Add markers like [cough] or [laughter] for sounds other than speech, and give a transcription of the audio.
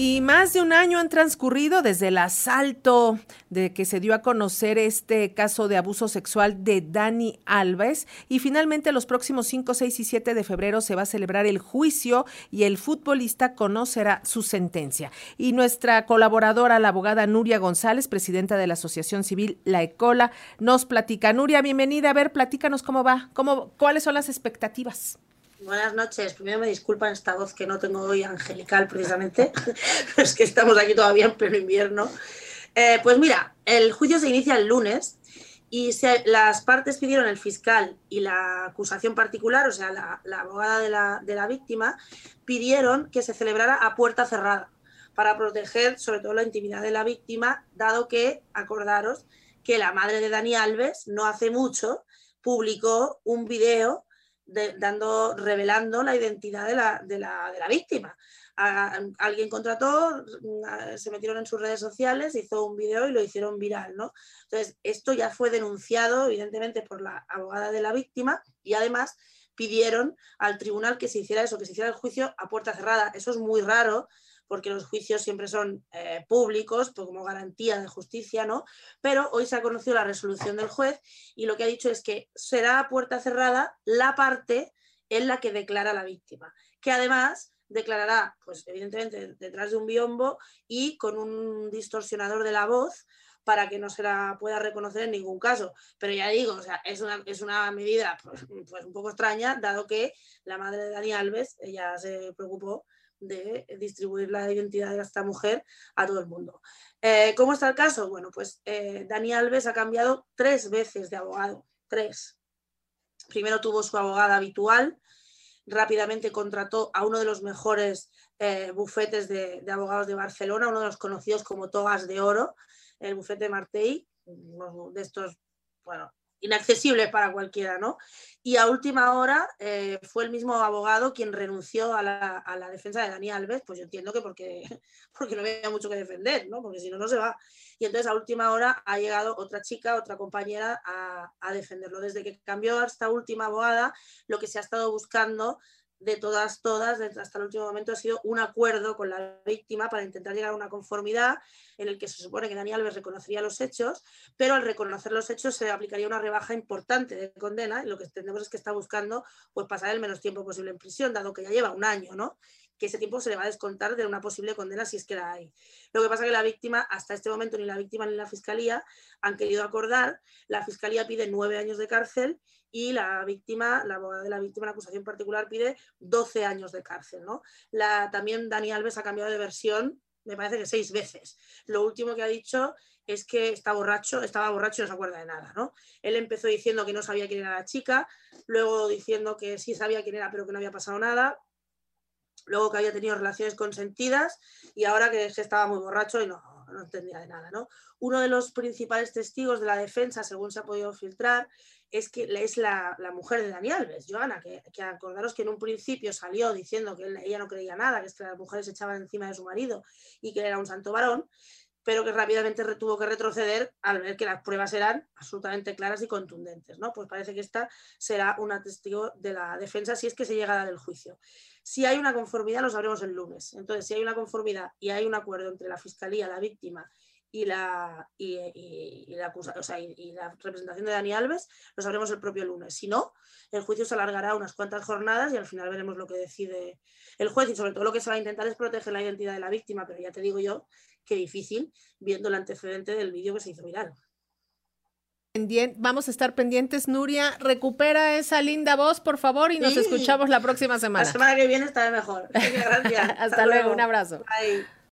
Y más de un año han transcurrido desde el asalto de que se dio a conocer este caso de abuso sexual de Dani Alves. Y finalmente los próximos 5, 6 y 7 de febrero se va a celebrar el juicio y el futbolista conocerá su sentencia. Y nuestra colaboradora, la abogada Nuria González, presidenta de la Asociación Civil La Ecola, nos platica. Nuria, bienvenida. A ver, platícanos cómo va, cómo, cuáles son las expectativas. Buenas noches. Primero me disculpan esta voz que no tengo hoy angelical precisamente, [laughs] es que estamos aquí todavía en pleno invierno. Eh, pues mira, el juicio se inicia el lunes y las partes pidieron, el fiscal y la acusación particular, o sea, la, abogada de la, de la víctima, pidieron que se celebrara a puerta cerrada para proteger sobre todo la intimidad de la víctima, dado que, acordaros, que la madre de Dani Alves no hace mucho publicó un video dando, revelando la identidad de la, de la, de la víctima. alguien contrató, se metieron en sus redes sociales, hizo un video y lo hicieron viral, ¿no? Entonces, esto ya fue denunciado, evidentemente, por la abogada de la víctima y además pidieron al tribunal que se hiciera eso, que se hiciera el juicio a puerta cerrada. Eso es muy raro porque los juicios siempre son eh, públicos, pues como garantía de justicia, ¿no? Pero hoy se ha conocido la resolución del juez y lo que ha dicho es que será a puerta cerrada la parte en la que declara la víctima, que además declarará, pues evidentemente detrás de un biombo y con un distorsionador de la voz para que no se la pueda reconocer en ningún caso. Pero ya digo, es una, es una medida pues, pues un poco extraña, dado que la madre de Dani Alves, ella se preocupó de distribuir la identidad de esta mujer a todo el mundo. Eh, ¿Cómo está el caso? Bueno, pues eh, Dani Alves ha cambiado tres veces de abogado, tres. Primero tuvo su abogada habitual, rápidamente contrató a uno de los mejores eh, bufetes de, de, abogados de Barcelona, uno de los conocidos como Togas de Oro, el bufete Martey, uno de estos, bueno, inaccesible para cualquiera, ¿no? Y a última hora eh, fue el mismo abogado quien renunció a la, defensa de Dani Alves, pues yo entiendo que porque, [laughs] porque no había mucho que defender, ¿no? Porque si no, no se va. Y entonces a última hora ha llegado otra chica, otra compañera a, a defenderlo. Desde que cambió a esta última abogada, lo que se ha estado buscando de todas, todas, hasta el último momento ha sido un acuerdo con la víctima para intentar llegar a una conformidad en el que se supone que Dani Alves reconocería los hechos, pero al reconocer los hechos se aplicaría una rebaja importante de condena y lo que entendemos es que está buscando pues pasar el menos tiempo posible en prisión, dado que ya lleva un año, ¿no? Que ese tiempo se le va a descontar de una posible condena si es que la hay. Lo que pasa es que la víctima, hasta este momento, ni la víctima ni la fiscalía han querido acordar. La fiscalía pide nueve años de cárcel y la víctima, la abogada de la víctima, la acusación particular, pide 12 años de cárcel. ¿no? La, también Dani Alves ha cambiado de versión, me parece que seis veces. Lo último que ha dicho es que está borracho, estaba borracho y no se acuerda de nada, ¿no? Él empezó diciendo que no sabía quién era la chica, luego diciendo que sí sabía quién era, pero que no había pasado nada, luego que había tenido relaciones consentidas y ahora que estaba muy borracho y no, no entendía de nada. ¿no? Uno de los principales testigos de la defensa, según se ha podido filtrar, es que es la, mujer de Dani Alves, Joana, que, que, acordaros que en un principio salió diciendo que ella no creía nada, que es que las mujeres se echaban encima de su marido y que era un santo varón, pero que rápidamente tuvo que retroceder al ver que las pruebas eran absolutamente claras y contundentes. ¿no? Pues parece que esta será una testigo de la defensa si es que se llega a dar el juicio. Si hay una conformidad, lo sabremos el lunes. Entonces, si hay una conformidad y hay un acuerdo entre la fiscalía, la víctima y la, y, la, y la representación de Dani Alves, lo sabremos el propio lunes. Si no, el juicio se alargará unas cuantas jornadas y al final veremos lo que decide el juez y sobre todo lo que se va a intentar es proteger la identidad de la víctima, pero ya te digo yo qué difícil viendo el antecedente del vídeo que se hizo viral. Vamos a estar pendientes, Nuria. Recupera esa linda voz, por favor, y nos escuchamos la próxima semana. La semana que viene estará mejor. [laughs] Gracias. Hasta, luego. un abrazo. Bye.